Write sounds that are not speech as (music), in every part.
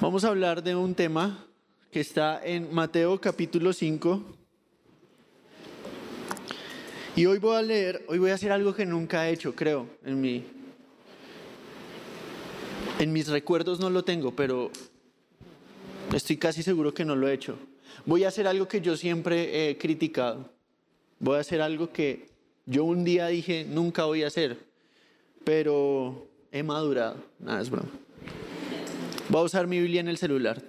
Vamos a hablar de un tema que está en Mateo capítulo 5. Y hoy voy a leer, hoy voy a hacer algo que nunca he hecho, creo, en mi en mis recuerdos no lo tengo, pero estoy casi seguro que no lo he hecho. Voy a hacer algo que yo siempre he criticado. Voy a hacer algo que yo un día dije nunca voy a hacer, pero he madurado. Nada, es broma. Voy a usar mi Biblia en el celular.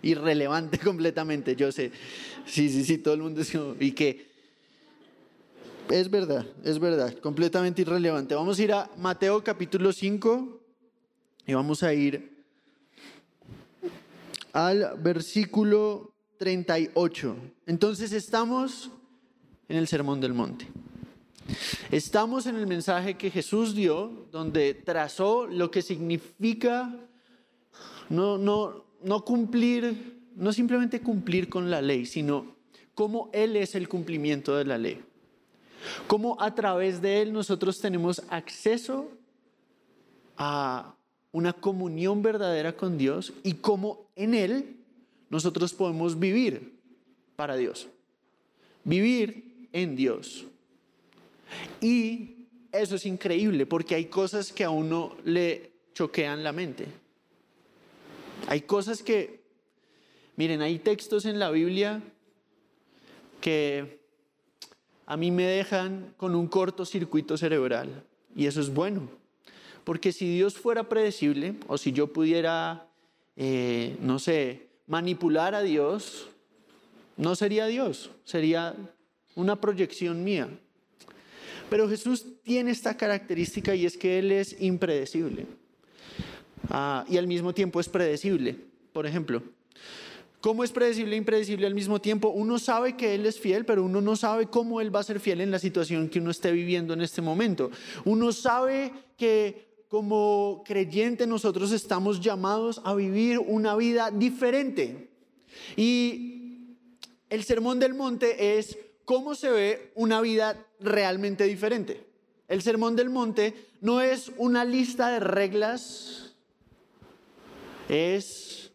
Irrelevante (laughs) completamente, yo sé. Sí, sí, sí, todo el mundo es ¿y qué? Es verdad, es verdad, completamente irrelevante. Vamos a ir a Mateo capítulo 5 y vamos a ir al versículo 38. Entonces estamos en el Sermón del Monte. Estamos en el mensaje que Jesús dio, donde trazó lo que significa no, no, no cumplir, no simplemente cumplir con la ley, sino cómo Él es el cumplimiento de la ley. Cómo a través de Él nosotros tenemos acceso a una comunión verdadera con Dios y cómo en Él nosotros podemos vivir para Dios. Vivir en Dios. Y eso es increíble porque hay cosas que a uno le choquean la mente. Hay cosas que, miren, hay textos en la Biblia que a mí me dejan con un cortocircuito cerebral. Y eso es bueno. Porque si Dios fuera predecible, o si yo pudiera, eh, no sé, manipular a Dios, no sería Dios, sería una proyección mía. Pero Jesús tiene esta característica y es que Él es impredecible. Ah, y al mismo tiempo es predecible. Por ejemplo, ¿Cómo es predecible e impredecible al mismo tiempo? Uno sabe que Él es fiel, pero uno no sabe cómo Él va a ser fiel en la situación que uno esté viviendo en este momento. Uno sabe que como creyente nosotros estamos llamados a vivir una vida diferente. Y el Sermón del Monte es cómo se ve una vida realmente diferente. El Sermón del Monte no es una lista de reglas, es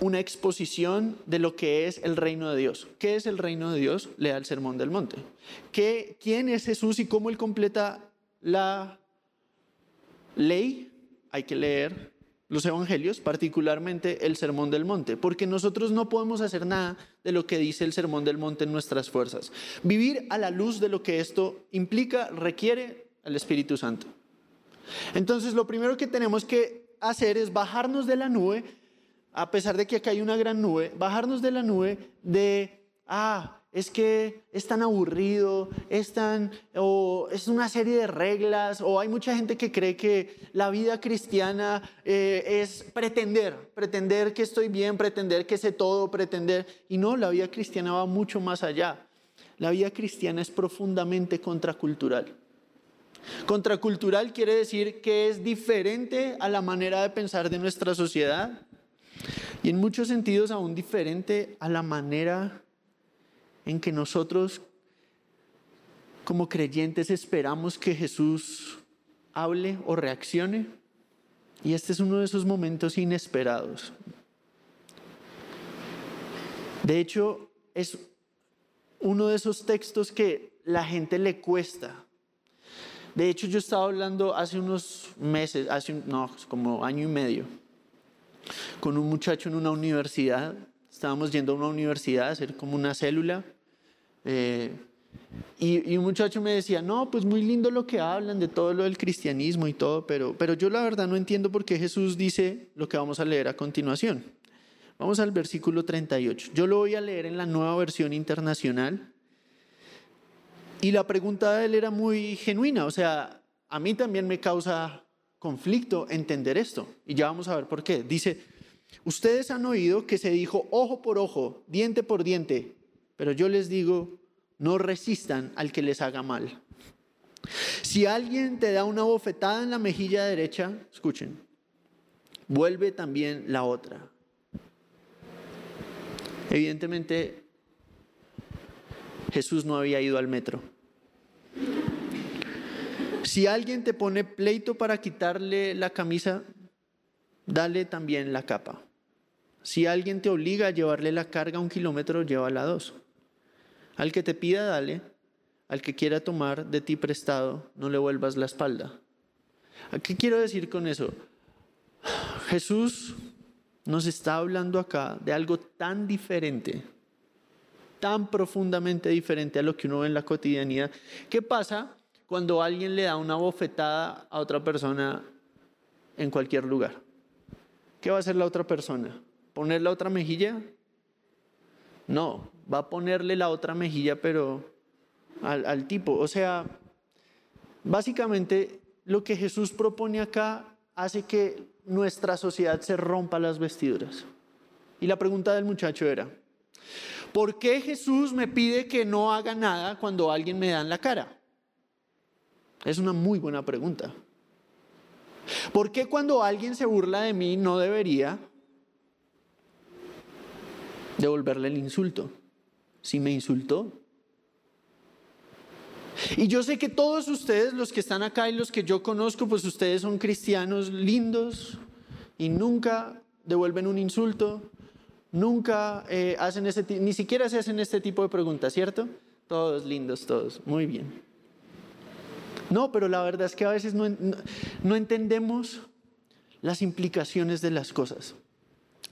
una exposición de lo que es el reino de Dios. ¿Qué es el reino de Dios? Lea el Sermón del Monte. ¿Qué, ¿Quién es Jesús y cómo Él completa la ley? Hay que leer los evangelios, particularmente el Sermón del Monte, porque nosotros no podemos hacer nada de lo que dice el Sermón del Monte en nuestras fuerzas. Vivir a la luz de lo que esto implica requiere al Espíritu Santo. Entonces, lo primero que tenemos que hacer es bajarnos de la nube a pesar de que acá hay una gran nube, bajarnos de la nube de, ah, es que es tan aburrido, es tan, o es una serie de reglas, o hay mucha gente que cree que la vida cristiana eh, es pretender, pretender que estoy bien, pretender que sé todo, pretender, y no, la vida cristiana va mucho más allá. La vida cristiana es profundamente contracultural. Contracultural quiere decir que es diferente a la manera de pensar de nuestra sociedad, y en muchos sentidos aún diferente a la manera en que nosotros como creyentes esperamos que Jesús hable o reaccione. Y este es uno de esos momentos inesperados. De hecho, es uno de esos textos que la gente le cuesta. De hecho, yo estaba hablando hace unos meses, hace no, como año y medio, con un muchacho en una universidad. Estábamos yendo a una universidad a hacer como una célula. Eh, y, un muchacho me decía, no, pues muy lindo lo que hablan de todo lo del cristianismo y todo, pero, pero yo la verdad no entiendo por qué Jesús dice lo que vamos a leer a continuación. Vamos al versículo 38. Yo lo voy a leer en la nueva versión internacional. Y la pregunta de él era muy genuina, o sea, a mí también me causa conflicto entender esto. Y ya vamos a ver por qué. Dice, ustedes han oído que se dijo ojo por ojo, diente por diente, pero yo les digo, no resistan al que les haga mal. Si alguien te da una bofetada en la mejilla derecha, escuchen, vuelve también la otra. Evidentemente, Jesús no había ido al metro. Si alguien te pone pleito para quitarle la camisa, dale también la capa. Si alguien te obliga a llevarle la carga un kilómetro, llévala dos. Al que te pida, dale. Al que quiera tomar de ti prestado, no le vuelvas la espalda. ¿A qué quiero decir con eso? Jesús nos está hablando acá de algo tan diferente, tan profundamente diferente a lo que uno ve en la cotidianidad. ¿Qué pasa cuando alguien le da una bofetada a otra persona en cualquier lugar? ¿Qué va a hacer la otra persona? ¿Poner la otra mejilla? No, va a ponerle la otra mejilla, pero al, tipo. O sea, básicamente lo que Jesús propone acá hace que nuestra sociedad se rompa las vestiduras. Y la pregunta del muchacho era, ¿por qué Jesús me pide que no haga nada cuando alguien me da en la cara? Es una muy buena pregunta. ¿Por qué cuando alguien se burla de mí no debería devolverle el insulto? Si me insultó, y yo sé que todos ustedes, los que están acá y los que yo conozco, pues ustedes son cristianos lindos y nunca devuelven un insulto, nunca eh, hacen ese, ni siquiera se hacen este tipo de preguntas, ¿cierto? Todos lindos, todos, muy bien. No, pero la verdad es que a veces no, entendemos las implicaciones de las cosas.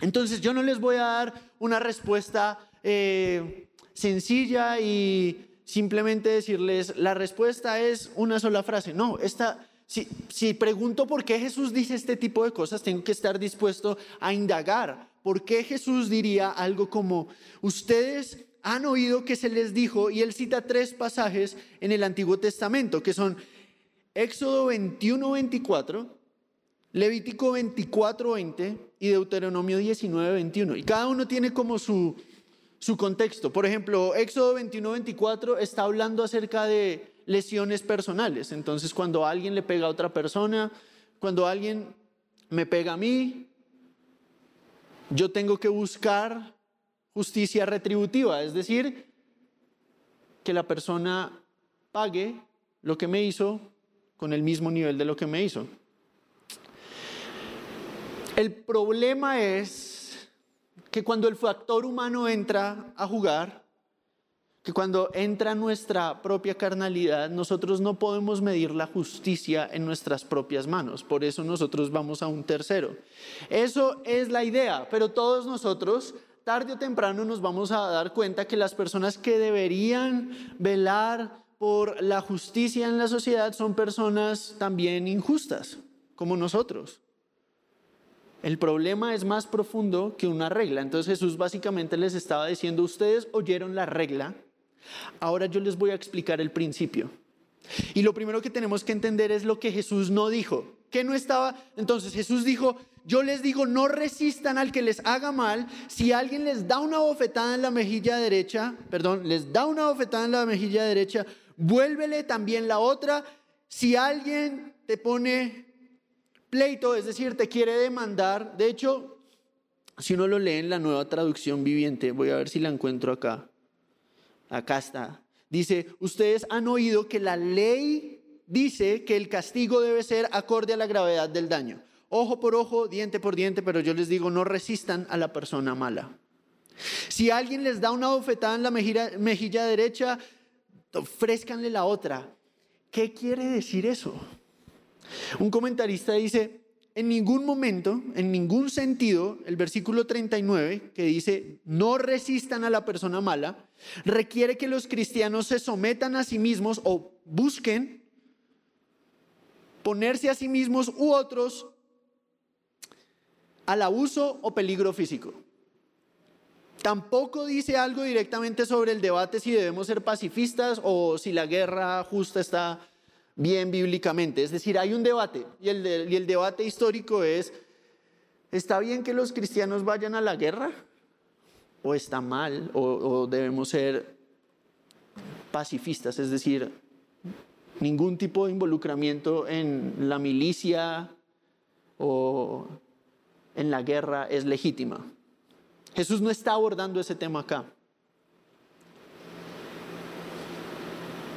Entonces yo no les voy a dar una respuesta eh, sencilla y simplemente decirles, la respuesta es una sola frase. No, esta, si, si pregunto por qué Jesús dice este tipo de cosas, tengo que estar dispuesto a indagar. ¿Por qué Jesús diría algo como, ustedes han oído que se les dijo, y él cita tres pasajes en el Antiguo Testamento, que son Éxodo 21, 24, Levítico 24, 20 y Deuteronomio 19, 21. Y cada uno tiene como su, su contexto. Por ejemplo, Éxodo 21-24 está hablando acerca de lesiones personales. Entonces, cuando alguien le pega a otra persona, cuando alguien me pega a mí, yo tengo que buscar justicia retributiva, es decir, que la persona pague lo que me hizo con el mismo nivel de lo que me hizo. El problema es que cuando el factor humano entra a jugar, que cuando entra nuestra propia carnalidad, nosotros no podemos medir la justicia en nuestras propias manos. Por eso nosotros vamos a un tercero. Eso es la idea, pero todos nosotros, tarde o temprano, nos vamos a dar cuenta que las personas que deberían velar por la justicia en la sociedad son personas también injustas, como nosotros. El problema es más profundo que una regla. Entonces Jesús básicamente les estaba diciendo, ustedes oyeron la regla, ahora yo les voy a explicar el principio. Y lo primero que tenemos que entender es lo que Jesús no dijo. Que no estaba, entonces Jesús dijo, yo les digo, no resistan al que les haga mal. Si alguien les da una bofetada en la mejilla derecha, perdón, les da una bofetada en la mejilla derecha, vuélvele también la otra. Si alguien te pone pleito, es decir, te quiere demandar. De hecho, si uno lo lee en la nueva traducción viviente, voy a ver si la encuentro acá. Acá está. Dice, ustedes han oído que la ley dice que el castigo debe ser acorde a la gravedad del daño. Ojo por ojo, diente por diente, pero yo les digo, no resistan a la persona mala. Si alguien les da una bofetada en la mejilla, mejilla derecha, ofrezcanle la otra. ¿Qué quiere decir eso? Un comentarista dice, en ningún momento, en ningún sentido, el versículo 39, que dice, no resistan a la persona mala, requiere que los cristianos se sometan a sí mismos o busquen ponerse a sí mismos u otros al abuso o peligro físico. Tampoco dice algo directamente sobre el debate si debemos ser pacifistas o si la guerra justa está bien bíblicamente. Es decir, hay un debate y el, el debate histórico es, ¿está bien que los cristianos vayan a la guerra? ¿O está mal? ¿O, debemos ser pacifistas? Es decir, ningún tipo de involucramiento en la milicia o en la guerra es legítima. Jesús no está abordando ese tema acá.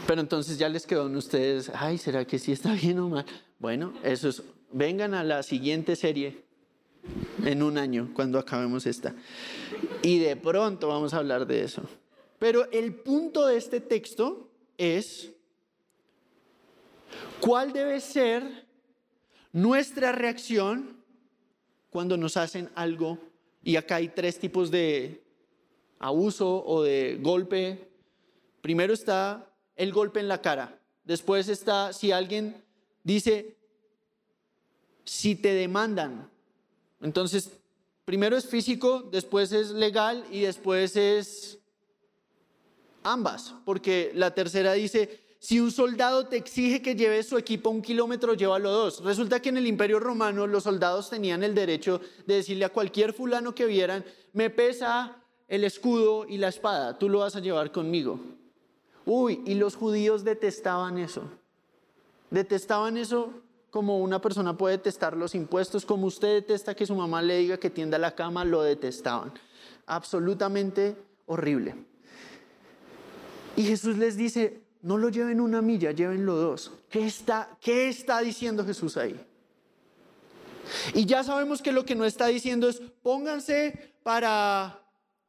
Pero entonces ya les quedó a ustedes, ay, ¿será que sí está bien o mal? Bueno, eso es, vengan a la siguiente serie en un año, cuando acabemos esta. Y de pronto vamos a hablar de eso. Pero el punto de este texto es, ¿cuál debe ser nuestra reacción cuando nos hacen algo? Y acá hay tres tipos de abuso o de golpe. Primero está el golpe en la cara. Después está si alguien dice, si te demandan. Entonces, primero es físico, después es legal y después es ambas, porque la tercera dice, si un soldado te exige que lleves su equipo un kilómetro, llévalo dos. Resulta que en el imperio romano los soldados tenían el derecho de decirle a cualquier fulano que vieran, me pesa el escudo y la espada, tú lo vas a llevar conmigo. Uy, y los judíos detestaban eso. Detestaban eso como una persona puede detestar los impuestos, como usted detesta que su mamá le diga que tienda la cama, lo detestaban. Absolutamente horrible. Y Jesús les dice, no lo lleven una milla, llévenlo dos. ¿Qué está, qué está diciendo Jesús ahí? Y ya sabemos que lo que no está diciendo es pónganse para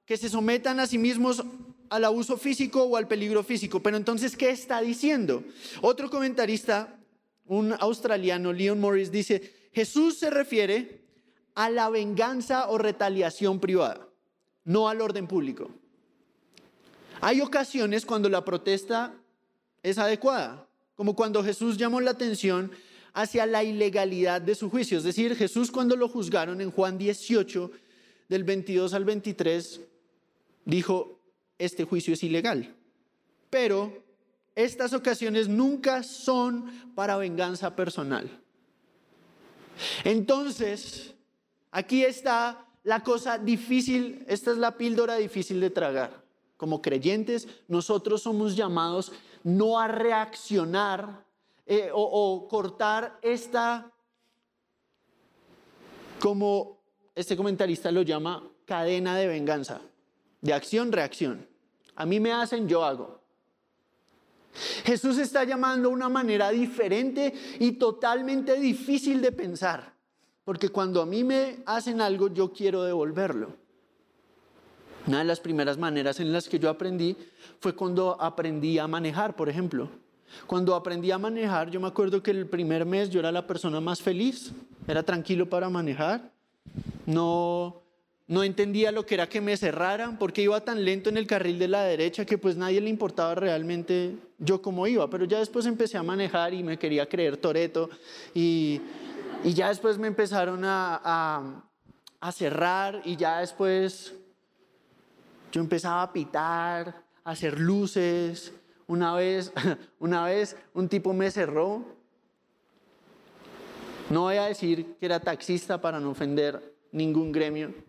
que se sometan a sí mismos al abuso físico o al peligro físico. Pero entonces, ¿qué está diciendo? Otro comentarista, un australiano, Leon Morris, dice, Jesús se refiere a la venganza o retaliación privada, no al orden público. Hay ocasiones cuando la protesta es adecuada, como cuando Jesús llamó la atención hacia la ilegalidad de su juicio. Es decir, Jesús cuando lo juzgaron en Juan 18, del 22 al 23, dijo, este juicio es ilegal. Pero estas ocasiones nunca son para venganza personal. Entonces, aquí está la cosa difícil, esta es la píldora difícil de tragar. Como creyentes, nosotros somos llamados no a reaccionar eh, o, o cortar esta, como este comentarista lo llama, cadena de venganza de acción-reacción. A mí me hacen, yo hago. Jesús está llamando una manera diferente y totalmente difícil de pensar, porque cuando a mí me hacen algo, yo quiero devolverlo. Una de las primeras maneras en las que yo aprendí fue cuando aprendí a manejar, por ejemplo. Cuando aprendí a manejar, yo me acuerdo que el primer mes yo era la persona más feliz, era tranquilo para manejar, no no entendía lo que era que me cerraran, porque iba tan lento en el carril de la derecha que pues nadie le importaba realmente yo cómo iba. Pero ya después empecé a manejar y me quería creer Toreto y, ya después me empezaron a, a cerrar y ya después yo empezaba a pitar, a hacer luces. Una vez, (laughs) una vez un tipo me cerró. No voy a decir que era taxista para no ofender ningún gremio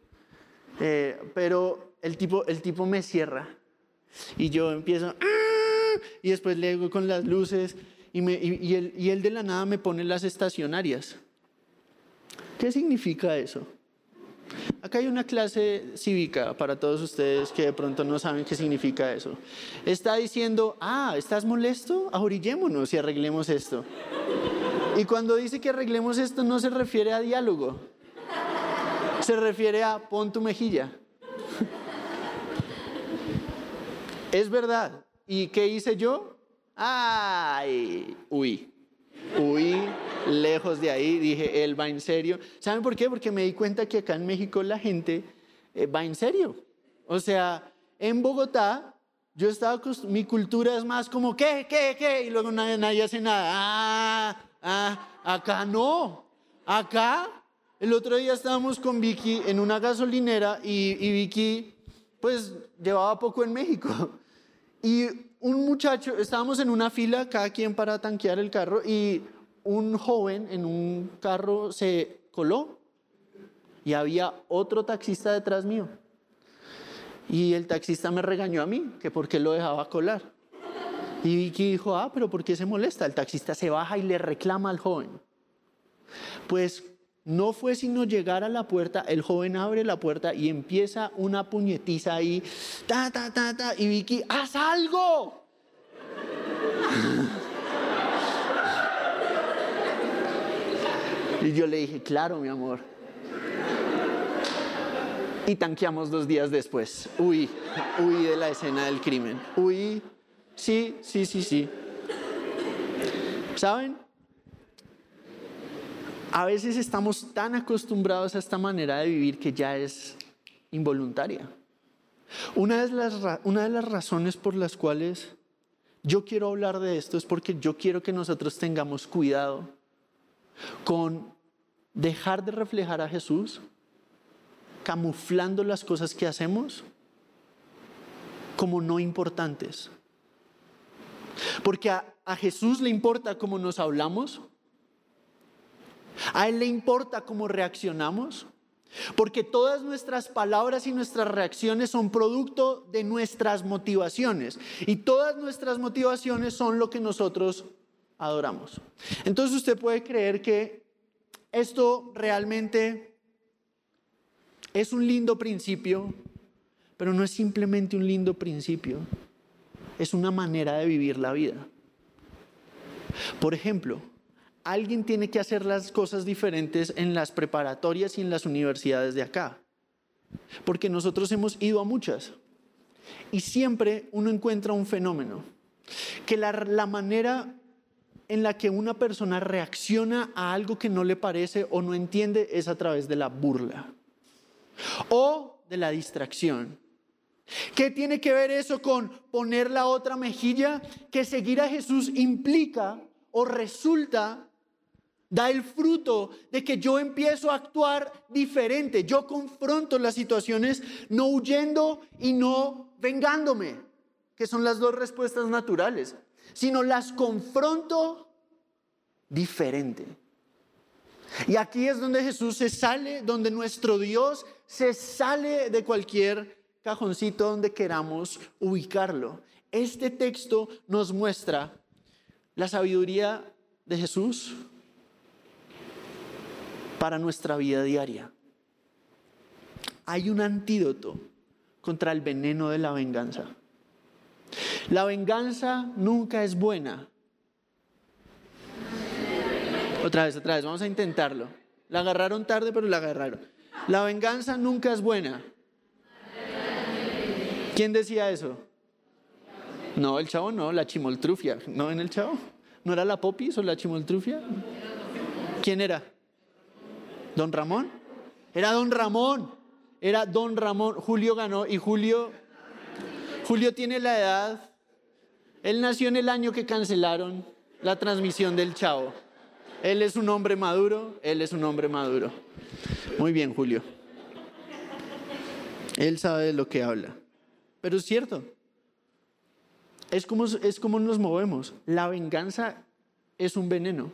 eh, pero el tipo, el tipo me cierra y yo empiezo, ¡ah! y después le hago con las luces y, me, y, él, y él de la nada me pone las estacionarias. ¿Qué significa eso? Acá hay una clase cívica para todos ustedes que de pronto no saben qué significa eso. Está diciendo, ah, ¿estás molesto? Ahorillémonos y arreglemos esto. Y cuando dice que arreglemos esto no se refiere a diálogo, se refiere a pon tu mejilla. es verdad. ¿Y qué hice yo? Ay, huí. Huí lejos de ahí. Dije, él va en serio. ¿Saben por qué? Porque me di cuenta que acá en México la gente eh, va en serio. O sea, en Bogotá yo estaba, mi cultura es más como, ¿qué, qué, qué? Y luego nadie, nadie hace nada. Ah, ah, acá no. Acá el otro día estábamos con Vicky en una gasolinera y, Vicky pues llevaba poco en México. Y un muchacho, estábamos en una fila, cada quien para tanquear el carro, y un joven en un carro se coló y había otro taxista detrás mío. Y el taxista me regañó a mí, que por qué lo dejaba colar. Y Vicky dijo, ah, pero ¿por qué se molesta? El taxista se baja y le reclama al joven. Pues no fue sino llegar a la puerta, el joven abre la puerta y empieza una puñetiza ahí, ta, ta, ta, ta, y Vicky, haz algo. (laughs) y yo le dije, claro, mi amor. Y tanqueamos dos días después. Uy, uy de la escena del crimen. Uy, sí, sí, sí, sí. ¿Saben? A veces estamos tan acostumbrados a esta manera de vivir que ya es involuntaria. Una de las, una de las razones por las cuales yo quiero hablar de esto es porque yo quiero que nosotros tengamos cuidado con dejar de reflejar a Jesús camuflando las cosas que hacemos como no importantes. Porque a, a Jesús le importa cómo nos hablamos, a Él le importa cómo reaccionamos, porque todas nuestras palabras y nuestras reacciones son producto de nuestras motivaciones. Y todas nuestras motivaciones son lo que nosotros adoramos. Entonces usted puede creer que esto realmente es un lindo principio, pero no es simplemente un lindo principio, es una manera de vivir la vida. Por ejemplo, alguien tiene que hacer las cosas diferentes en las preparatorias y en las universidades de acá. Porque nosotros hemos ido a muchas. Y siempre uno encuentra un fenómeno. Que la, manera en la que una persona reacciona a algo que no le parece o no entiende es a través de la burla. O de la distracción. ¿Qué tiene que ver eso con poner la otra mejilla? Que seguir a Jesús implica o resulta da el fruto de que yo empiezo a actuar diferente. Yo confronto las situaciones no huyendo y no vengándome, que son las dos respuestas naturales, sino las confronto diferente. Y aquí es donde Jesús se sale, donde nuestro Dios se sale de cualquier cajoncito donde queramos ubicarlo. Este texto nos muestra la sabiduría de Jesús, para nuestra vida diaria. Hay un antídoto contra el veneno de la venganza. La venganza nunca es buena. Otra vez, otra vez, vamos a intentarlo. La agarraron tarde, pero la agarraron. La venganza nunca es buena. ¿Quién decía eso? No, el chavo no, la chimoltrufia. ¿No en el chavo? ¿No era la popis o la chimoltrufia? ¿Quién era? ¿Don Ramón? Era Don Ramón. Era Don Ramón. Julio ganó y Julio, Julio tiene la edad. Él nació en el año que cancelaron la transmisión del Chavo. Él es un hombre maduro, él es un hombre maduro. Muy bien, Julio. Él sabe de lo que habla. Pero es cierto. Es como, es como nos movemos. La venganza es un veneno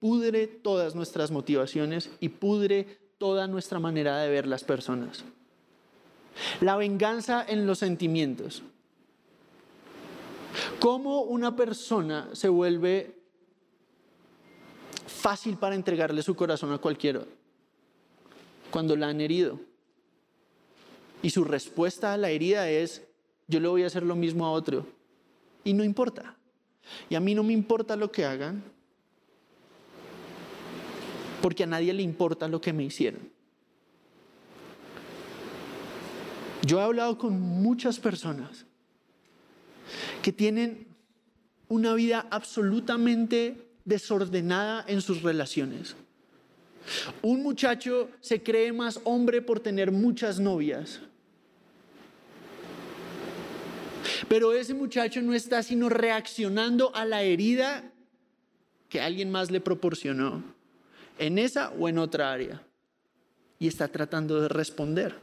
pudre todas nuestras motivaciones y pudre toda nuestra manera de ver las personas. La venganza en los sentimientos. ¿Cómo una persona se vuelve fácil para entregarle su corazón a cualquiera? Cuando la han herido. Y su respuesta a la herida es, yo le voy a hacer lo mismo a otro. Y no importa. Y a mí no me importa lo que hagan, porque a nadie le importa lo que me hicieron. Yo he hablado con muchas personas que tienen una vida absolutamente desordenada en sus relaciones. Un muchacho se cree más hombre por tener muchas novias. Pero ese muchacho no está sino reaccionando a la herida que alguien más le proporcionó en esa o en otra área. Y está tratando de responder.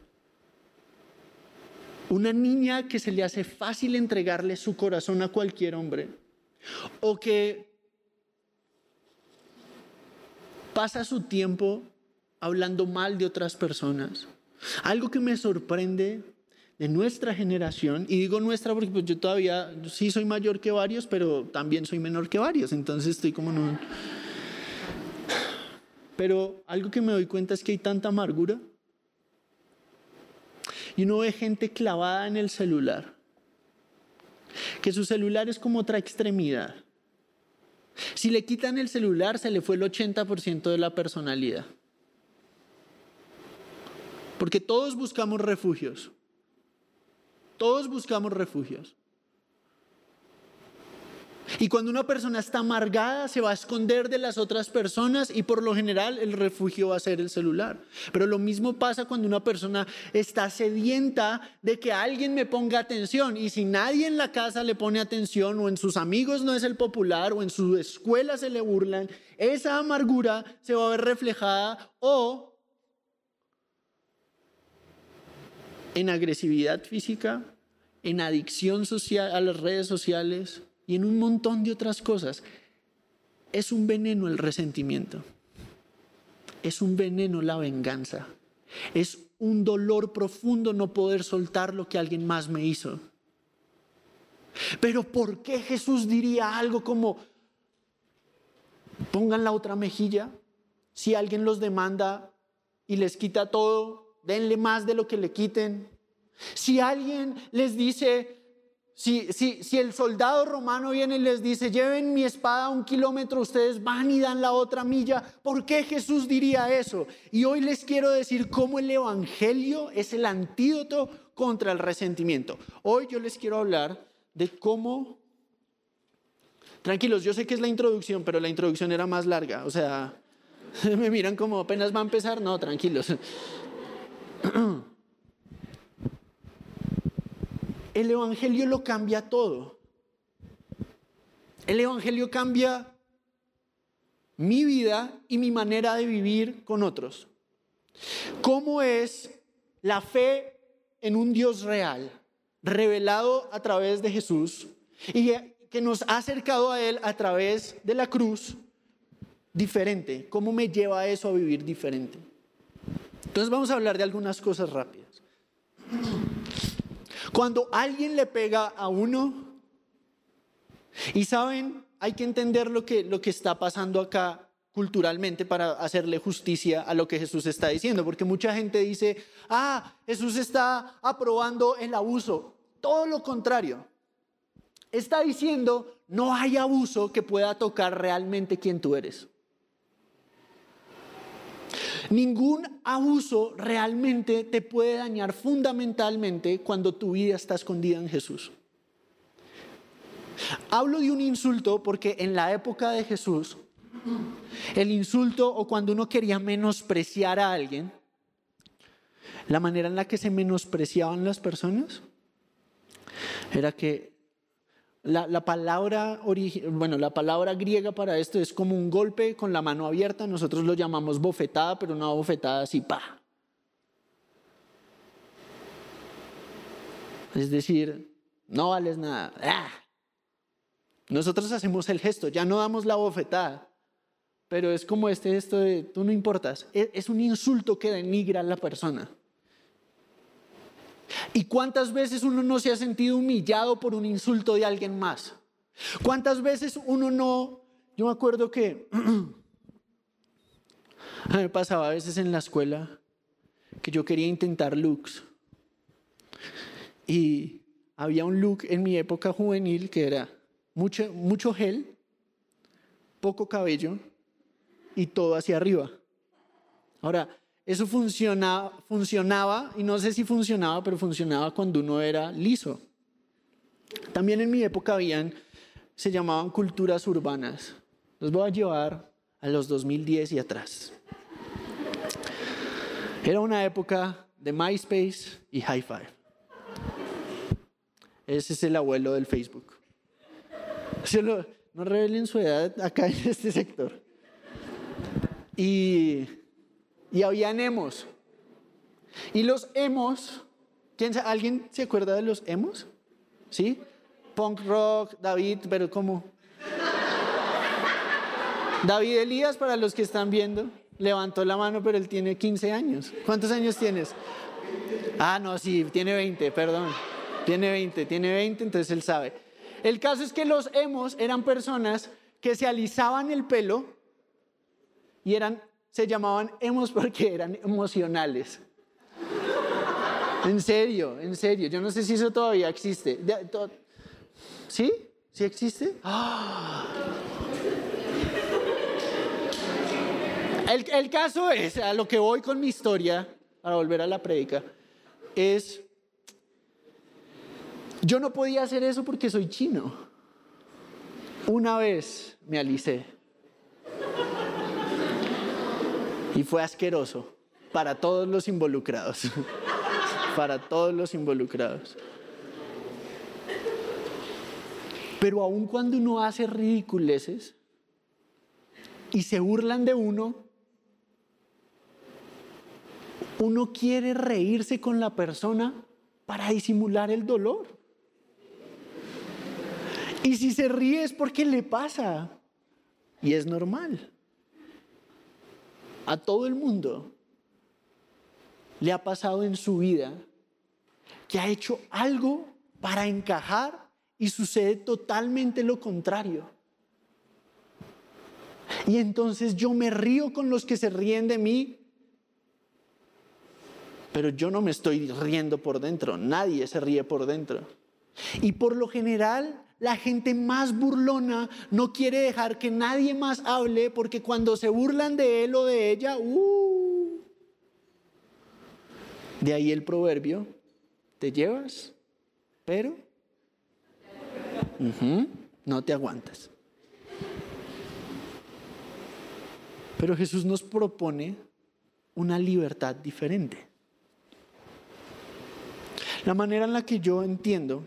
Una niña que se le hace fácil entregarle su corazón a cualquier hombre. O que pasa su tiempo hablando mal de otras personas. Algo que me sorprende de nuestra generación, y digo nuestra porque pues, yo todavía sí soy mayor que varios, pero también soy menor que varios, entonces estoy como en pero algo que me doy cuenta es que hay tanta amargura. Y uno ve gente clavada en el celular. Que su celular es como otra extremidad. Si le quitan el celular, se le fue el 80% de la personalidad. Porque todos buscamos refugios. Todos buscamos refugios. Y cuando una persona está amargada, se va a esconder de las otras personas y por lo general el refugio va a ser el celular. Pero lo mismo pasa cuando una persona está sedienta de que alguien me ponga atención y si nadie en la casa le pone atención o en sus amigos no es el popular o en su escuela se le burlan, esa amargura se va a ver reflejada o en agresividad física, en adicción social a las redes sociales y en un montón de otras cosas. Es un veneno el resentimiento. Es un veneno la venganza. Es un dolor profundo no poder soltar lo que alguien más me hizo. Pero ¿por qué Jesús diría algo como, pongan la otra mejilla? Si alguien los demanda y les quita todo, denle más de lo que le quiten. Si alguien les dice, si, si, el soldado romano viene y les dice, lleven mi espada un kilómetro, ustedes van y dan la otra milla, ¿por qué Jesús diría eso? Y hoy les quiero decir cómo el Evangelio es el antídoto contra el resentimiento. Hoy yo les quiero hablar de cómo... Tranquilos, yo sé que es la introducción, pero la introducción era más larga. O sea, (laughs) me miran como apenas va a empezar. No, tranquilos. (clears throat) el Evangelio lo cambia todo. El Evangelio cambia mi vida y mi manera de vivir con otros. ¿Cómo es la fe en un Dios real, revelado a través de Jesús y que nos ha acercado a Él a través de la cruz, diferente? ¿Cómo me lleva eso a vivir diferente? Entonces vamos a hablar de algunas cosas rápidas. Cuando alguien le pega a uno, y saben, hay que entender lo que, lo que está pasando acá culturalmente para hacerle justicia a lo que Jesús está diciendo, porque mucha gente dice, ah, Jesús está aprobando el abuso. Todo lo contrario. Está diciendo, no hay abuso que pueda tocar realmente quién tú eres. Ningún abuso realmente te puede dañar fundamentalmente cuando tu vida está escondida en Jesús. Hablo de un insulto porque en la época de Jesús, el insulto o cuando uno quería menospreciar a alguien, la manera en la que se menospreciaban las personas era que la, palabra bueno, la palabra griega para esto es como un golpe con la mano abierta. Nosotros lo llamamos bofetada, pero una bofetada así, pa. Es decir, no vales nada. ¡Ah! Nosotros hacemos el gesto, ya no damos la bofetada, pero es como este gesto de tú no importas. E, es un insulto que denigra a la persona. ¿Y cuántas veces uno no se ha sentido humillado por un insulto de alguien más? ¿Cuántas veces uno no... Yo me acuerdo que (clears throat) me pasaba a veces en la escuela que yo quería intentar looks. Y había un look en mi época juvenil que era mucho, mucho gel, poco cabello y todo hacia arriba. Ahora, eso funcionaba, funcionaba, y no sé si funcionaba, pero funcionaba cuando uno era liso. También en mi época habían, se llamaban culturas urbanas. Los voy a llevar a los 2010 y atrás. Era una época de MySpace y High Five. Ese es el abuelo del Facebook. no revelen su edad acá en este sector. Y y habían emos. Y los emos, ¿quién, ¿alguien se acuerda de los emos? ¿Sí? Punk rock, David, pero ¿cómo? David Elías, para los que están viendo, levantó la mano, pero él tiene 15 años. ¿Cuántos años tienes? Ah, no, sí, tiene 20, perdón. Tiene 20, tiene 20, entonces él sabe. El caso es que los emos eran personas que se alisaban el pelo y eran se llamaban emos porque eran emocionales. En serio, en serio. Yo no sé si eso todavía existe. ¿Sí? ¿Sí existe? El, el caso es, a lo que voy con mi historia, para volver a la prédica, es, yo no podía hacer eso porque soy chino. Una vez me alicé. Y fue asqueroso para todos los involucrados. (laughs) para todos los involucrados. Pero aun cuando uno hace ridiculeces y se burlan de uno, uno quiere reírse con la persona para disimular el dolor. Y si se ríe es porque le pasa. Y es normal. A todo el mundo le ha pasado en su vida que ha hecho algo para encajar y sucede totalmente lo contrario. Y entonces yo me río con los que se ríen de mí, pero yo no me estoy riendo por dentro, nadie se ríe por dentro. Y por lo general, la gente más burlona no quiere dejar que nadie más hable porque cuando se burlan de él o de ella, uh, de ahí el proverbio, te llevas, pero no te aguantas. Pero Jesús nos propone una libertad diferente. La manera en la que yo entiendo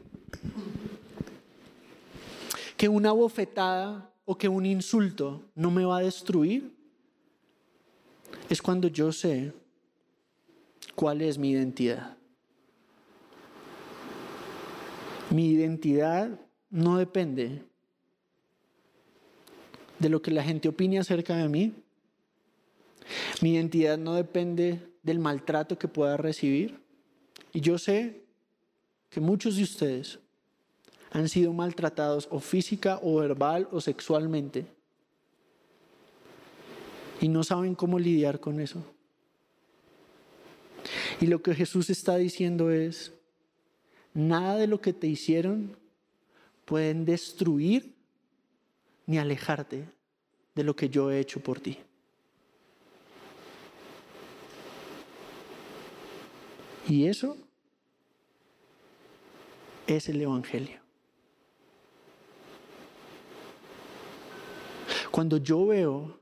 que una bofetada o que un insulto no me va a destruir es cuando yo sé cuál es mi identidad. Mi identidad no depende de lo que la gente opine acerca de mí. Mi identidad no depende del maltrato que pueda recibir. Y yo sé que muchos de ustedes han sido maltratados o física o verbal o sexualmente y no saben cómo lidiar con eso. Y lo que Jesús está diciendo es, nada de lo que te hicieron pueden destruir ni alejarte de lo que yo he hecho por ti. Y eso es el Evangelio. Cuando yo veo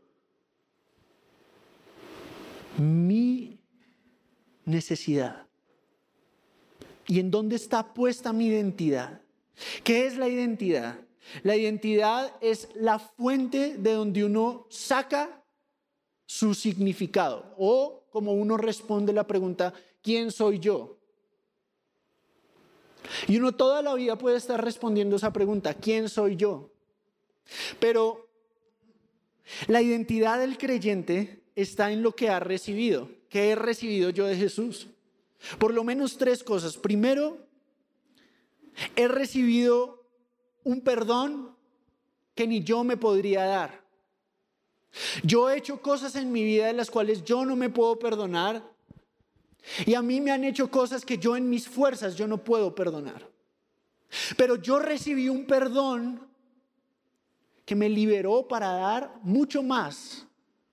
mi necesidad y en dónde está puesta mi identidad, ¿Qué es la identidad? La identidad es la fuente de donde uno saca su significado o como uno responde la pregunta, ¿quién soy yo? Y uno toda la vida puede estar respondiendo esa pregunta, ¿quién soy yo? Pero la identidad del creyente está en lo que ha recibido. ¿Qué he recibido yo de Jesús? Por lo menos tres cosas. Primero, He recibido un perdón que ni yo me podría dar. Yo he hecho cosas en mi vida de las cuales yo no me puedo perdonar. Y a mí me han hecho cosas que yo en mis fuerzas yo no puedo perdonar. Pero yo recibí un perdón que me liberó para dar mucho más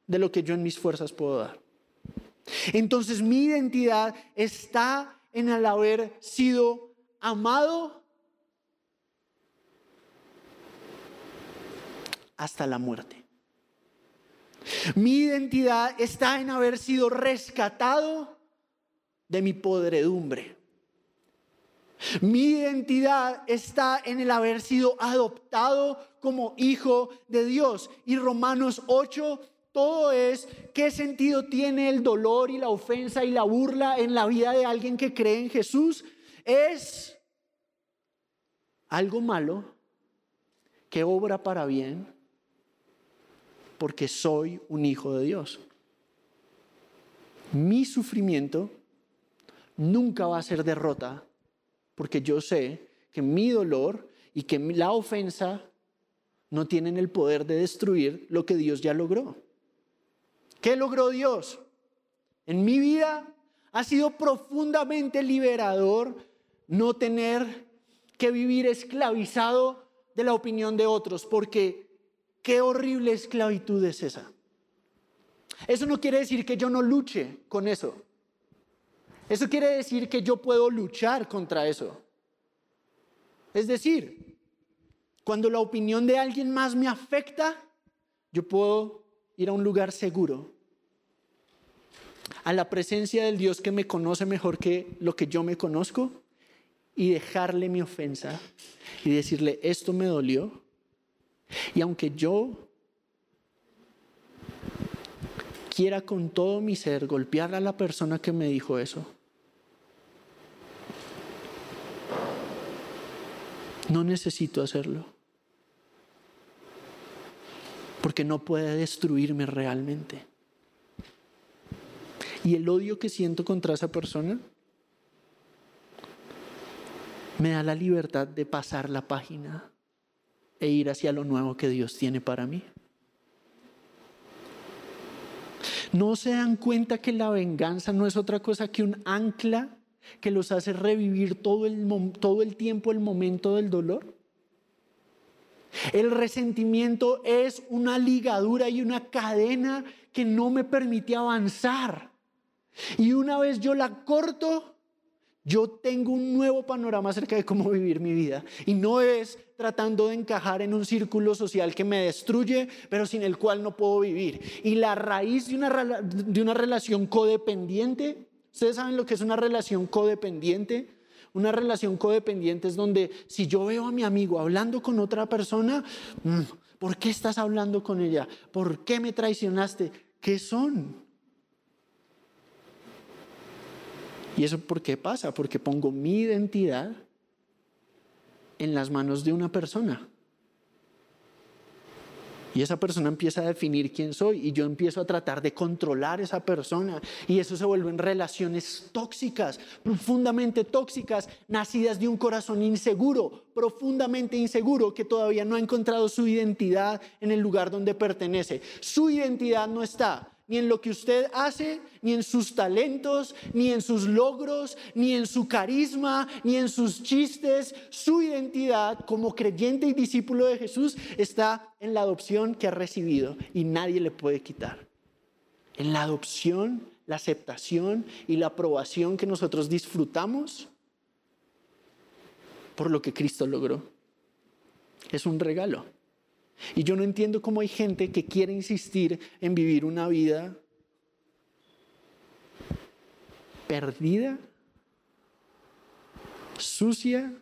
de lo que yo en mis fuerzas puedo dar. Entonces mi identidad está en el haber sido amado hasta la muerte. Mi identidad está en haber sido rescatado de mi podredumbre. Mi identidad está en el haber sido adoptado como hijo de Dios. Y Romanos 8, todo es qué sentido tiene el dolor y la ofensa y la burla en la vida de alguien que cree en Jesús. Es algo malo que obra para bien porque soy un hijo de Dios. Mi sufrimiento nunca va a ser derrota porque yo sé que mi dolor y que la ofensa no tienen el poder de destruir lo que Dios ya logró. ¿Qué logró Dios? En mi vida ha sido profundamente liberador no tener que vivir esclavizado de la opinión de otros, porque qué horrible esclavitud es esa. Eso no quiere decir que yo no luche con eso. Eso quiere decir que yo puedo luchar contra eso. Es decir, cuando la opinión de alguien más me afecta, yo puedo ir a un lugar seguro, a la presencia del Dios que me conoce mejor que lo que yo me conozco y dejarle mi ofensa y decirle, esto me dolió. Y aunque yo quiera con todo mi ser golpear a la persona que me dijo eso, no necesito hacerlo. Porque no puede destruirme realmente. Y el odio que siento contra esa persona me da la libertad de pasar la página e ir hacia lo nuevo que Dios tiene para mí. ¿No se dan cuenta que la venganza no es otra cosa que un ancla que los hace revivir todo el, todo el tiempo el momento del dolor? El resentimiento es una ligadura y una cadena que no me permite avanzar. Y una vez yo la corto, yo tengo un nuevo panorama acerca de cómo vivir mi vida. Y no es tratando de encajar en un círculo social que me destruye, pero sin el cual no puedo vivir. Y la raíz de una, de una relación codependiente, ¿ustedes saben lo que es una relación codependiente? Una relación codependiente es donde si yo veo a mi amigo hablando con otra persona, mm, ¿por qué estás hablando con ella? ¿Por qué me traicionaste? ¿Qué son? ¿Y eso por qué pasa? Porque pongo mi identidad en las manos de una persona. Y esa persona empieza a definir quién soy y yo empiezo a tratar de controlar esa persona. Y eso se vuelven relaciones tóxicas, profundamente tóxicas, nacidas de un corazón inseguro, profundamente inseguro, que todavía no ha encontrado su identidad en el lugar donde pertenece. Su identidad no está ni en lo que usted hace, ni en sus talentos, ni en sus logros, ni en su carisma, ni en sus chistes. Su identidad como creyente y discípulo de Jesús está en la adopción que ha recibido y nadie le puede quitar. En la adopción, la aceptación y la aprobación que nosotros disfrutamos por lo que Cristo logró. Es un regalo. Y yo no entiendo cómo hay gente que quiere insistir en vivir una vida perdida, sucia.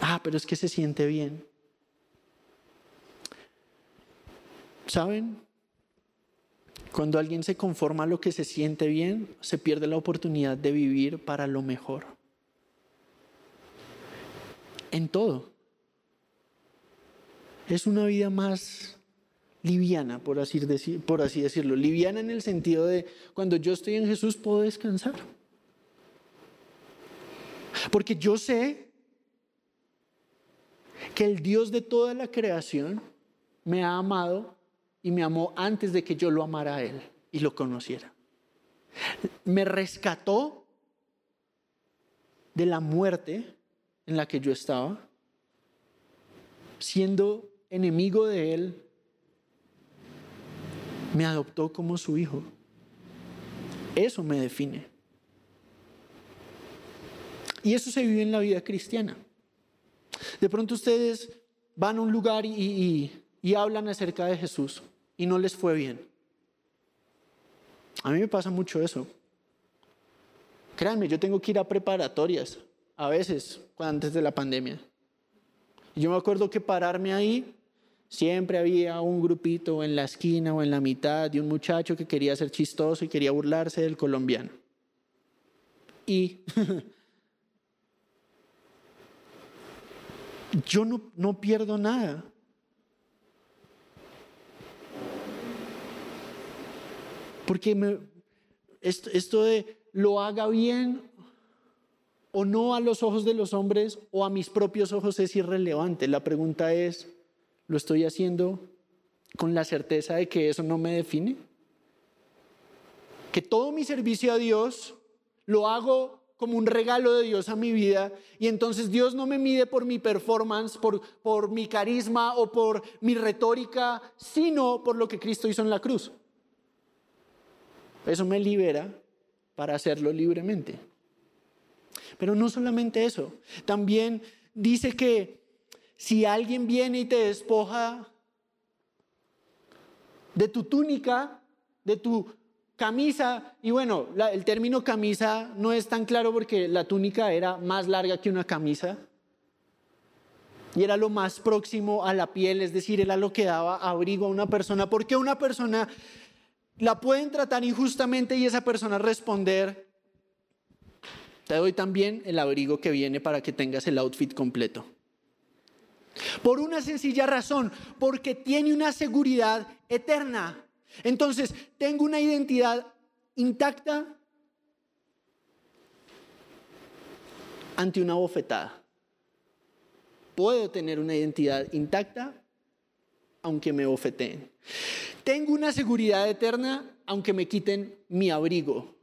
Ah, pero es que se siente bien. ¿Saben? Cuando alguien se conforma a lo que se siente bien, se pierde la oportunidad de vivir para lo mejor en todo. Es una vida más liviana, por así, por así decirlo. Liviana en el sentido de cuando yo estoy en Jesús puedo descansar. Porque yo sé que el Dios de toda la creación me ha amado y me amó antes de que yo lo amara a Él y lo conociera. Me rescató de la muerte en la que yo estaba, siendo enemigo de Él, me adoptó como su hijo. Eso me define. Y eso se vive en la vida cristiana. De pronto ustedes van a un lugar y, hablan acerca de Jesús y no les fue bien. A mí me pasa mucho eso. Créanme, yo tengo que ir a preparatorias a veces, antes de la pandemia. Yo me acuerdo que pararme ahí, siempre había un grupito en la esquina o en la mitad de un muchacho que quería ser chistoso y quería burlarse del colombiano. Y (laughs) yo no, no pierdo nada. Porque me, esto, esto de lo haga bien o no a los ojos de los hombres o a mis propios ojos es irrelevante. La pregunta es, ¿lo estoy haciendo con la certeza de que eso no me define? Que todo mi servicio a Dios lo hago como un regalo de Dios a mi vida y entonces Dios no me mide por mi performance, por, por mi carisma o por mi retórica, sino por lo que Cristo hizo en la cruz. Eso me libera para hacerlo libremente. Pero no solamente eso, también dice que si alguien viene y te despoja de tu túnica, de tu camisa, y bueno, el término camisa no es tan claro porque la túnica era más larga que una camisa, y era lo más próximo a la piel, es decir, era lo que daba abrigo a una persona, porque una persona la pueden tratar injustamente y esa persona responder, te doy también el abrigo que viene para que tengas el outfit completo. Por una sencilla razón, porque tiene una seguridad eterna. Entonces, tengo una identidad intacta ante una bofetada. Puedo tener una identidad intacta aunque me bofeteen. Tengo una seguridad eterna aunque me quiten mi abrigo.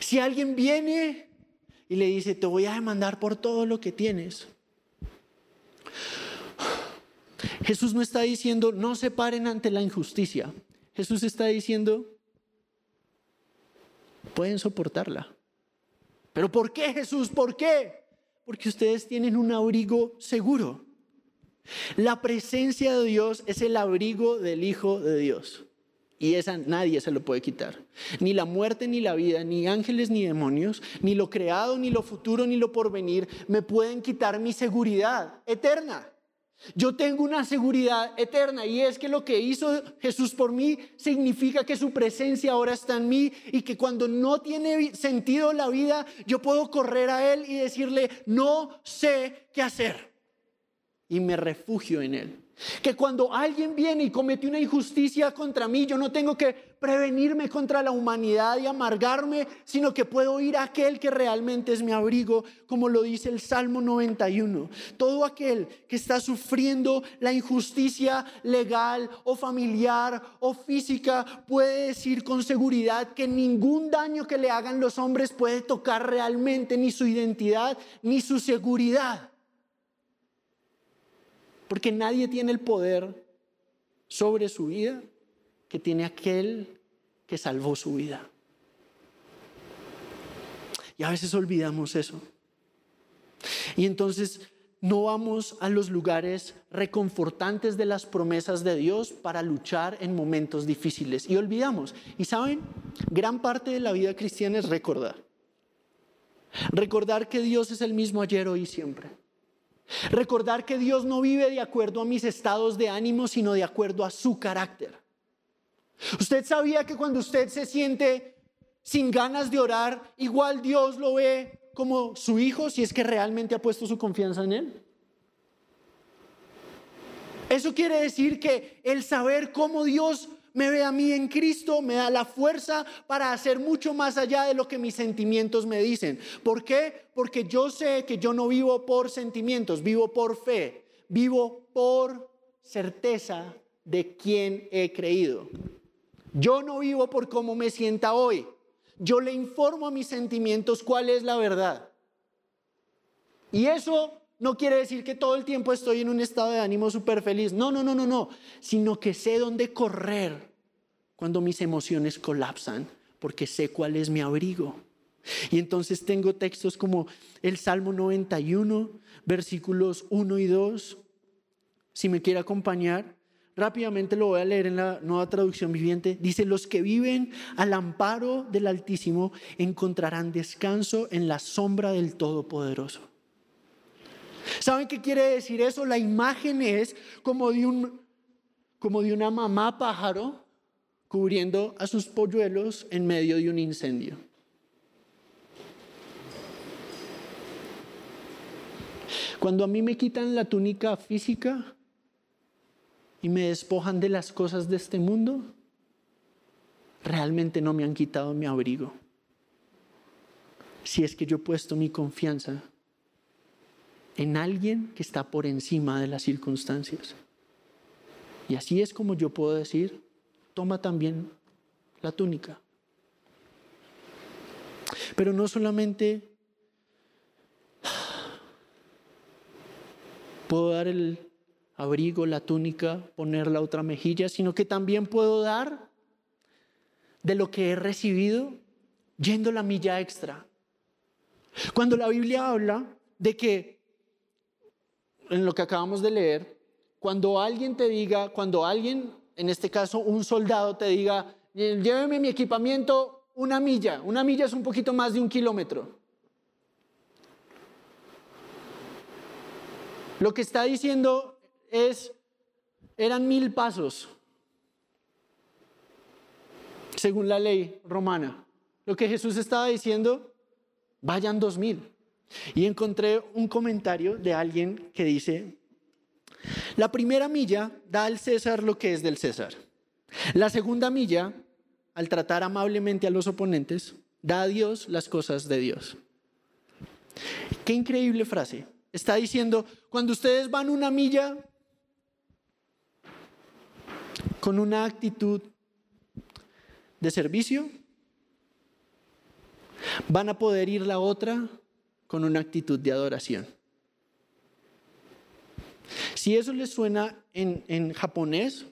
Si alguien viene y le dice, te voy a demandar por todo lo que tienes, Jesús no está diciendo, no se paren ante la injusticia. Jesús está diciendo, pueden soportarla. ¿Pero por qué Jesús? ¿Por qué? Porque ustedes tienen un abrigo seguro. La presencia de Dios es el abrigo del Hijo de Dios. Y esa nadie se lo puede quitar. Ni la muerte, ni la vida, ni ángeles, ni demonios, ni lo creado, ni lo futuro, ni lo porvenir me pueden quitar mi seguridad eterna. Yo tengo una seguridad eterna y es que lo que hizo Jesús por mí significa que su presencia ahora está en mí y que cuando no tiene sentido la vida, yo puedo correr a Él y decirle, no sé qué hacer. Y me refugio en Él. Que cuando alguien viene y comete una injusticia contra mí, yo no tengo que prevenirme contra la humanidad y amargarme, sino que puedo ir a aquel que realmente es mi abrigo, como lo dice el Salmo 91. Todo aquel que está sufriendo la injusticia legal o familiar o física puede decir con seguridad que ningún daño que le hagan los hombres puede tocar realmente ni su identidad ni su seguridad. Porque nadie tiene el poder sobre su vida que tiene aquel que salvó su vida. Y a veces olvidamos eso. Y entonces no vamos a los lugares reconfortantes de las promesas de Dios para luchar en momentos difíciles. Y olvidamos. Y saben, gran parte de la vida cristiana es recordar. Recordar que Dios es el mismo ayer, hoy y siempre. Recordar que Dios no vive de acuerdo a mis estados de ánimo, sino de acuerdo a su carácter. Usted sabía que cuando usted se siente sin ganas de orar, igual Dios lo ve como su hijo si es que realmente ha puesto su confianza en él. Eso quiere decir que el saber cómo Dios me ve a mí en Cristo, me da la fuerza para hacer mucho más allá de lo que mis sentimientos me dicen. ¿Por qué? Porque yo sé que yo no vivo por sentimientos, vivo por fe, vivo por certeza de quién he creído. Yo no vivo por cómo me sienta hoy. Yo le informo a mis sentimientos cuál es la verdad. Y eso no quiere decir que todo el tiempo estoy en un estado de ánimo súper feliz. No, no, no, no, no. Sino que sé dónde correr cuando mis emociones colapsan, porque sé cuál es mi abrigo. Y entonces tengo textos como el Salmo 91, versículos 1 y 2. Si me quiere acompañar, rápidamente lo voy a leer en la nueva traducción viviente. Dice, los que viven al amparo del Altísimo encontrarán descanso en la sombra del Todopoderoso. ¿Saben qué quiere decir eso? La imagen es como de, un, como de una mamá pájaro cubriendo a sus polluelos en medio de un incendio. Cuando a mí me quitan la túnica física y me despojan de las cosas de este mundo, realmente no me han quitado mi abrigo. Si es que yo he puesto mi confianza en alguien que está por encima de las circunstancias. Y así es como yo puedo decir, toma también la túnica. Pero no solamente puedo dar el abrigo, la túnica, poner la otra mejilla, sino que también puedo dar de lo que he recibido yendo la milla extra. Cuando la Biblia habla de que, en lo que acabamos de leer, cuando alguien te diga, cuando alguien, en este caso un soldado, te diga, lléveme mi equipamiento una milla, una milla es un poquito más de un kilómetro. Lo que está diciendo es, eran mil pasos, según la ley romana. Lo que Jesús estaba diciendo, vayan dos mil. Y encontré un comentario de alguien que dice, la primera milla da al César lo que es del César. La segunda milla, al tratar amablemente a los oponentes, da a Dios las cosas de Dios. Qué increíble frase. Está diciendo, cuando ustedes van una milla con una actitud de servicio, van a poder ir la otra con una actitud de adoración. Si eso les suena en, en japonés,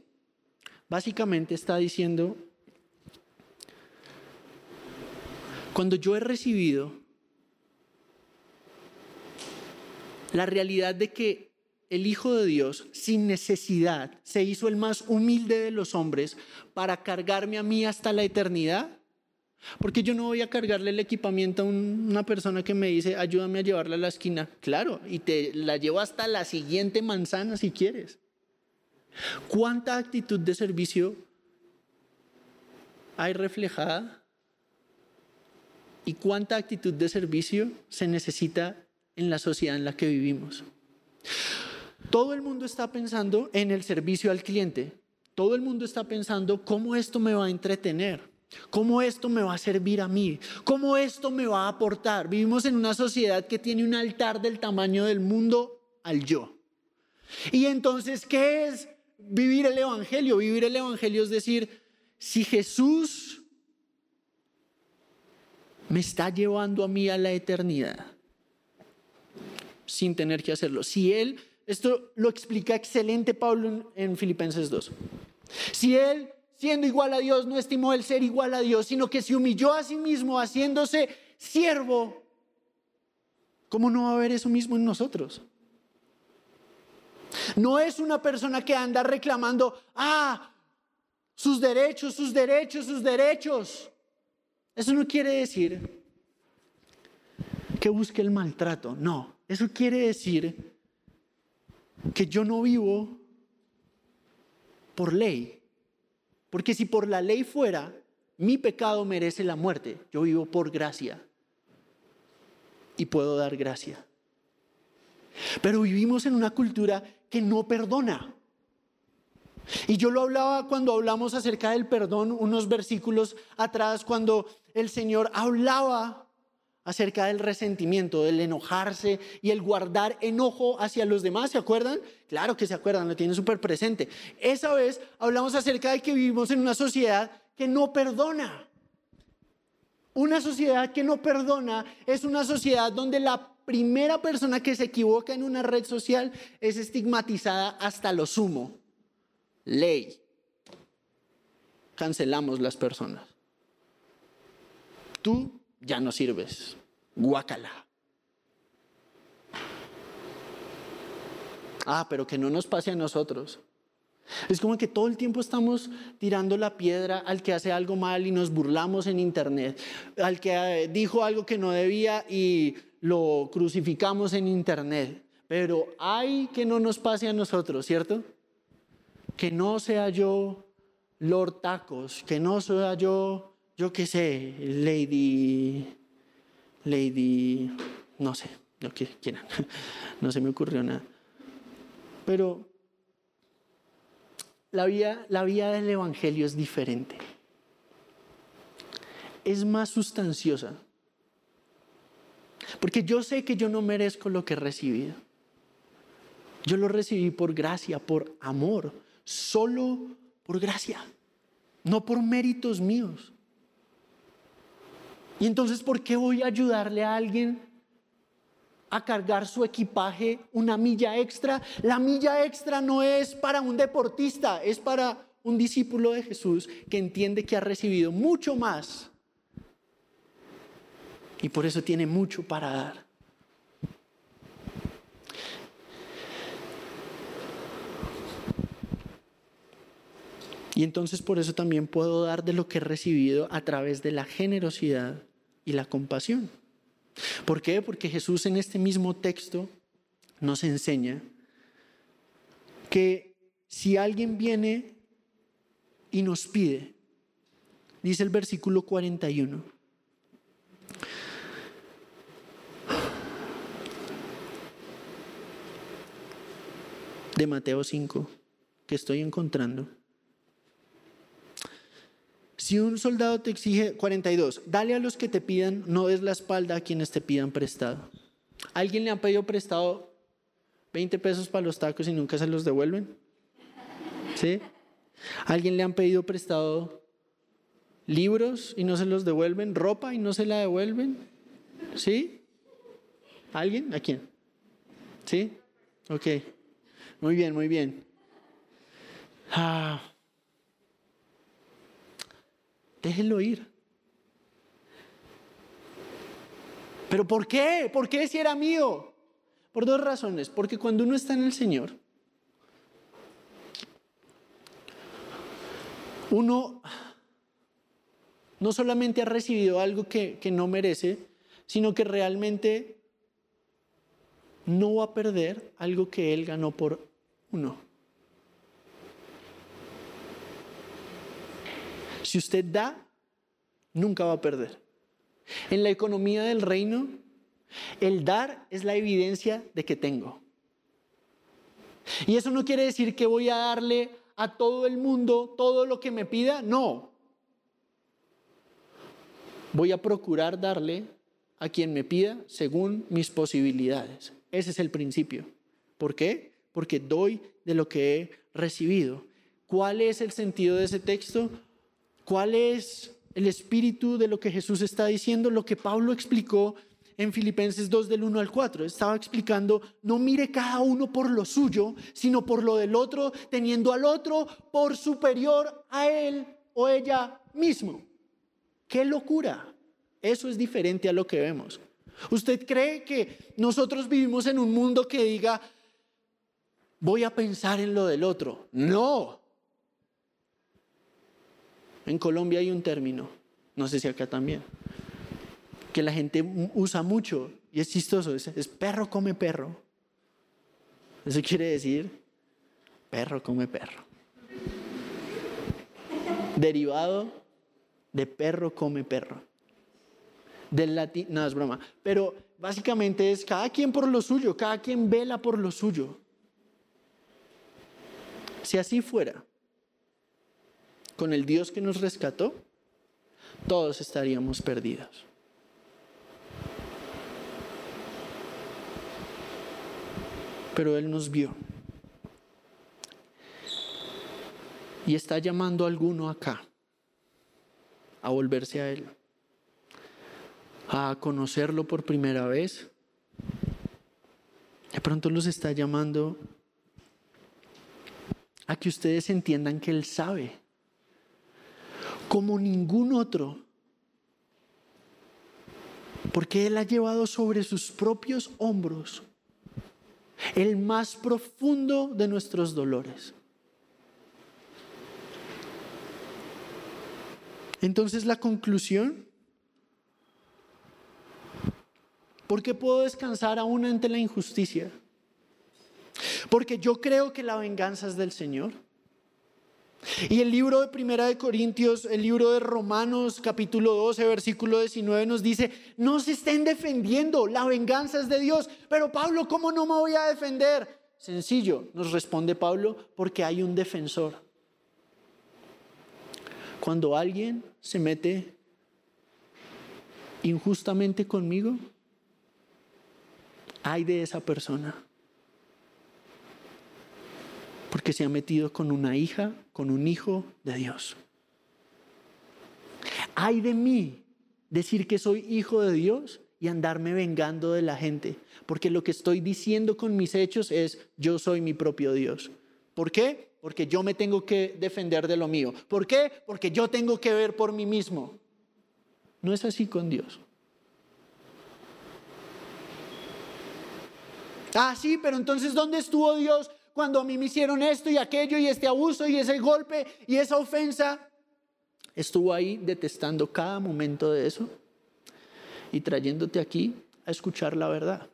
básicamente está diciendo, cuando yo he recibido la realidad de que el Hijo de Dios, sin necesidad, se hizo el más humilde de los hombres para cargarme a mí hasta la eternidad. Porque yo no voy a cargarle el equipamiento a una persona que me dice, ayúdame a llevarla a la esquina. Claro, y te la llevo hasta la siguiente manzana si quieres. ¿Cuánta actitud de servicio hay reflejada? ¿Y cuánta actitud de servicio se necesita en la sociedad en la que vivimos. Todo el mundo está pensando en el servicio al cliente. Todo el mundo está pensando cómo esto me va a entretener, cómo esto me va a servir a mí, cómo esto me va a aportar. Vivimos en una sociedad que tiene un altar del tamaño del mundo al yo. Y entonces, ¿qué es vivir el Evangelio? Vivir el Evangelio es decir, si Jesús me está llevando a mí a la eternidad, sin tener que hacerlo. Si Él, esto lo explica excelente Pablo en, Filipenses 2. Si Él, siendo igual a Dios, no estimó el ser igual a Dios, sino que se humilló a sí mismo haciéndose siervo, ¿cómo no va a haber eso mismo en nosotros? No es una persona que anda reclamando, ah, sus derechos, sus derechos, sus derechos. Eso no quiere decir que busque el maltrato, no. Eso quiere decir que yo no vivo por ley. Porque si por la ley fuera, mi pecado merece la muerte. Yo vivo por gracia. Y puedo dar gracia. Pero vivimos en una cultura que no perdona. Y yo lo hablaba cuando hablamos acerca del perdón, unos versículos atrás, cuando el Señor hablaba acerca del resentimiento, del enojarse y el guardar enojo hacia los demás. ¿Se acuerdan? Claro que se acuerdan, lo tienen súper presente. Esa vez hablamos acerca de que vivimos en una sociedad que no perdona. Una sociedad que no perdona es una sociedad donde la primera persona que se equivoca en una red social es estigmatizada hasta lo sumo. Ley. Cancelamos las personas. Tú ya no sirves. Guácala. Ah, pero que no nos pase a nosotros. Es como que todo el tiempo estamos tirando la piedra al que hace algo mal y nos burlamos en internet, al que eh, dijo algo que no debía y lo crucificamos en internet. Pero hay que no nos pase a nosotros, ¿cierto? Que no sea yo Lord Tacos, que no sea yo yo qué sé, Lady, Lady, no sé, lo que quieran, (laughs) no se me ocurrió nada. Pero la vida, la vida del Evangelio es diferente. Es más sustanciosa. Porque yo sé que yo no merezco lo que he recibido. Yo lo recibí por gracia, por amor, solo por gracia, no por méritos míos. Y entonces, ¿por qué voy a ayudarle a alguien a cargar su equipaje una milla extra? La milla extra no es para un deportista, es para un discípulo de Jesús que entiende que ha recibido mucho más y por eso tiene mucho para dar. Y entonces por eso también puedo dar de lo que he recibido a través de la generosidad y la compasión. ¿Por qué? Porque Jesús en este mismo texto nos enseña que si alguien viene y nos pide, dice el versículo 41, de Mateo 5, que estoy encontrando. Si un soldado te exige 42, dale a los que te pidan, no des la espalda a quienes te pidan prestado. ¿Alguien le ha pedido prestado 20 pesos para los tacos y nunca se los devuelven? ¿Sí? ¿Alguien le han pedido prestado libros y no se los devuelven? ¿Ropa y no se la devuelven? ¿Sí? ¿Alguien? ¿A quién? ¿Sí? Ok. Muy bien, muy bien. Ah. Déjenlo ir. ¿Pero por qué? ¿Por qué si era mío? Por dos razones. Porque cuando uno está en el Señor, uno no solamente ha recibido algo que, que no merece, sino que realmente no va a perder algo que Él ganó por uno. Si usted da, nunca va a perder. En la economía del reino, el dar es la evidencia de que tengo. Y eso no quiere decir que voy a darle a todo el mundo todo lo que me pida, no. Voy a procurar darle a quien me pida según mis posibilidades. Ese es el principio. ¿Por qué? Porque doy de lo que he recibido. ¿Cuál es el sentido de ese texto? ¿Cuál es el espíritu de lo que Jesús está diciendo? Lo que Pablo explicó en Filipenses 2 del 1 al 4. Estaba explicando, no mire cada uno por lo suyo, sino por lo del otro, teniendo al otro por superior a él o ella mismo. ¡Qué locura! Eso es diferente a lo que vemos. ¿Usted cree que nosotros vivimos en un mundo que diga, voy a pensar en lo del otro? No. En Colombia hay un término, no sé si acá también, que la gente usa mucho y es chistoso, es, perro come perro. Eso quiere decir perro come perro. Derivado de perro come perro del latín, no es broma, pero básicamente es cada quien por lo suyo, cada quien vela por lo suyo. Si así fuera, con el Dios que nos rescató, todos estaríamos perdidos. Pero Él nos vio. Y está llamando a alguno acá a volverse a Él a conocerlo por primera vez. De pronto los está llamando a que ustedes entiendan que Él sabe, como ningún otro, porque Él ha llevado sobre sus propios hombros el más profundo de nuestros dolores. Entonces la conclusión ¿Por qué puedo descansar aún ante la injusticia? Porque yo creo que la venganza es del Señor. Y el libro de Primera de Corintios, el libro de Romanos, capítulo 12, versículo 19 nos dice, no se estén defendiendo, la venganza es de Dios. Pero Pablo, ¿cómo no me voy a defender? Sencillo, nos responde Pablo, porque hay un defensor. Cuando alguien se mete injustamente conmigo, hay de esa persona. Porque se ha metido con una hija, con un hijo de Dios. Hay de mí decir que soy hijo de Dios y andarme vengando de la gente, porque lo que estoy diciendo con mis hechos es yo soy mi propio Dios. ¿Por qué? Porque yo me tengo que defender de lo mío. ¿Por qué? Porque yo tengo que ver por mí mismo. No es así con Dios. Ah, sí, pero entonces ¿dónde estuvo Dios cuando a mí me hicieron esto y aquello y este abuso y ese golpe y esa ofensa? Estuvo ahí detestando cada momento de eso y trayéndote aquí a escuchar la verdad.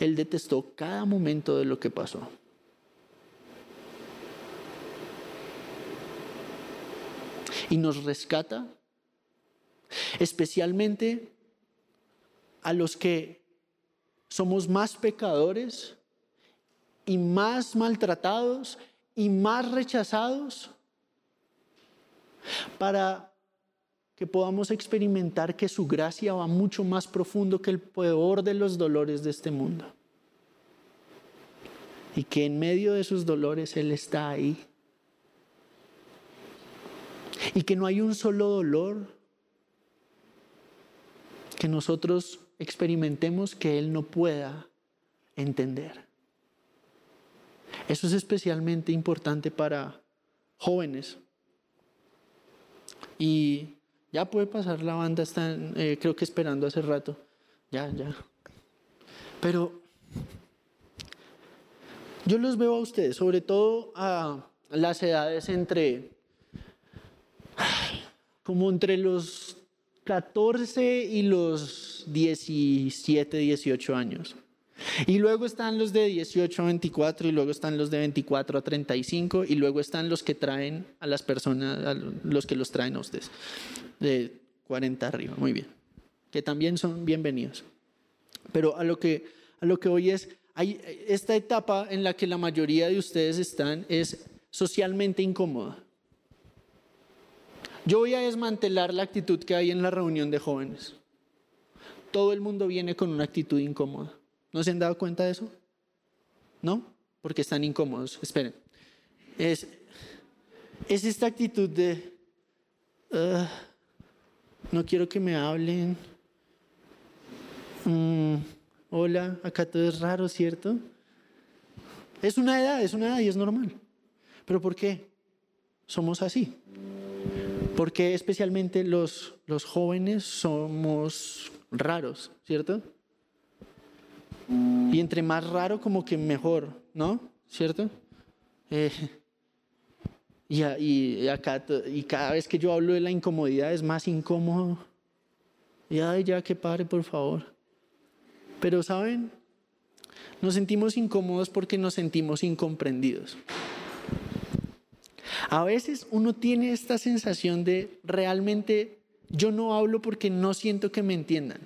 Él detestó cada momento de lo que pasó. Y nos rescata, especialmente a los que somos más pecadores y más maltratados y más rechazados para que podamos experimentar que su gracia va mucho más profundo que el peor de los dolores de este mundo. Y que en medio de sus dolores Él está ahí. Y que no hay un solo dolor que nosotros experimentemos que Él no pueda entender. Eso es especialmente importante para jóvenes. Y ya puede pasar la banda, están eh, creo que esperando hace rato. Ya, ya. Pero yo los veo a ustedes, sobre todo a las edades entre, como entre los 14 y los 17, 18 años. Y luego están los de 18 a 24 y luego están los de 24 a 35 y luego están los que traen a las personas, los que los traen a ustedes, de 40 arriba, muy bien, que también son bienvenidos. Pero a lo que, a lo que hoy es, hay, esta etapa en la que la mayoría de ustedes están es socialmente incómoda. Yo voy a desmantelar la actitud que hay en la reunión de jóvenes. Todo el mundo viene con una actitud incómoda. ¿No se han dado cuenta de eso? ¿No? Porque están incómodos. Esperen. Es, es esta actitud de, no quiero que me hablen. Mm, hola, acá todo es raro, ¿cierto? Es una edad, es una edad y es normal. ¿Pero por qué? Somos así. Porque especialmente los, los jóvenes somos raros, ¿cierto? Y entre más raro como que mejor, ¿no? ¿Cierto? Eh, y, y, acá, y cada vez que yo hablo de la incomodidad es más incómodo. Y ay, ya que pare, por favor. Pero, ¿saben? Nos sentimos incómodos porque nos sentimos incomprendidos. A veces uno tiene esta sensación de realmente yo no hablo porque no siento que me entiendan.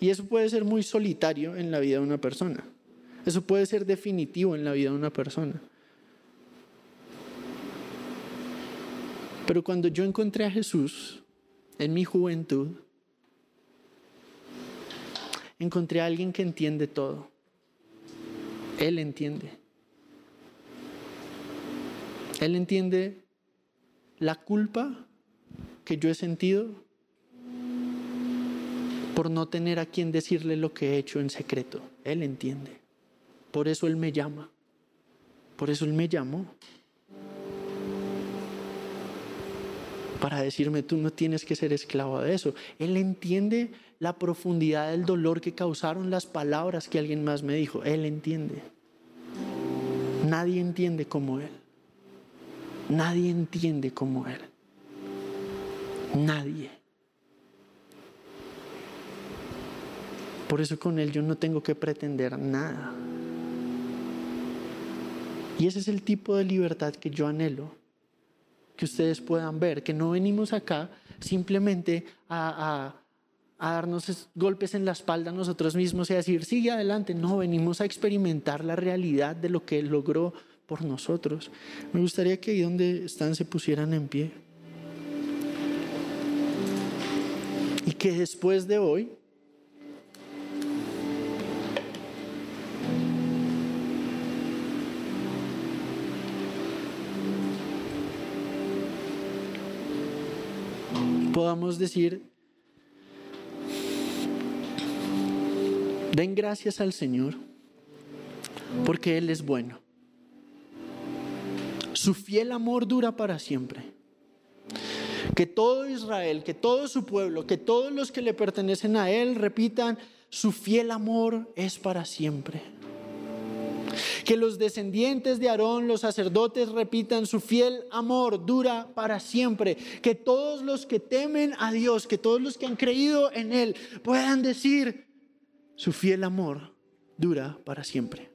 Y eso puede ser muy solitario en la vida de una persona. Eso puede ser definitivo en la vida de una persona. Pero cuando yo encontré a Jesús en mi juventud, encontré a alguien que entiende todo. Él entiende. Él entiende la culpa que yo he sentido por no tener a quien decirle lo que he hecho en secreto. Él entiende. Por eso Él me llama. Por eso Él me llamó. Para decirme, tú no tienes que ser esclavo de eso. Él entiende la profundidad del dolor que causaron las palabras que alguien más me dijo. Él entiende. Nadie entiende como Él. Nadie entiende como Él. Nadie. Por eso con Él yo no tengo que pretender nada. Y ese es el tipo de libertad que yo anhelo, que ustedes puedan ver, que no venimos acá simplemente a, darnos golpes en la espalda nosotros mismos y a decir, sigue adelante. No, venimos a experimentar la realidad de lo que Él logró por nosotros. Me gustaría que ahí donde están se pusieran en pie. Y que después de hoy podamos decir, den gracias al Señor porque Él es bueno. Su fiel amor dura para siempre. Que todo Israel, que todo su pueblo, que todos los que le pertenecen a Él repitan, su fiel amor es para siempre. Que los descendientes de Aarón, los sacerdotes, repitan, su fiel amor dura para siempre. Que todos los que temen a Dios, que todos los que han creído en Él, puedan decir, su fiel amor dura para siempre.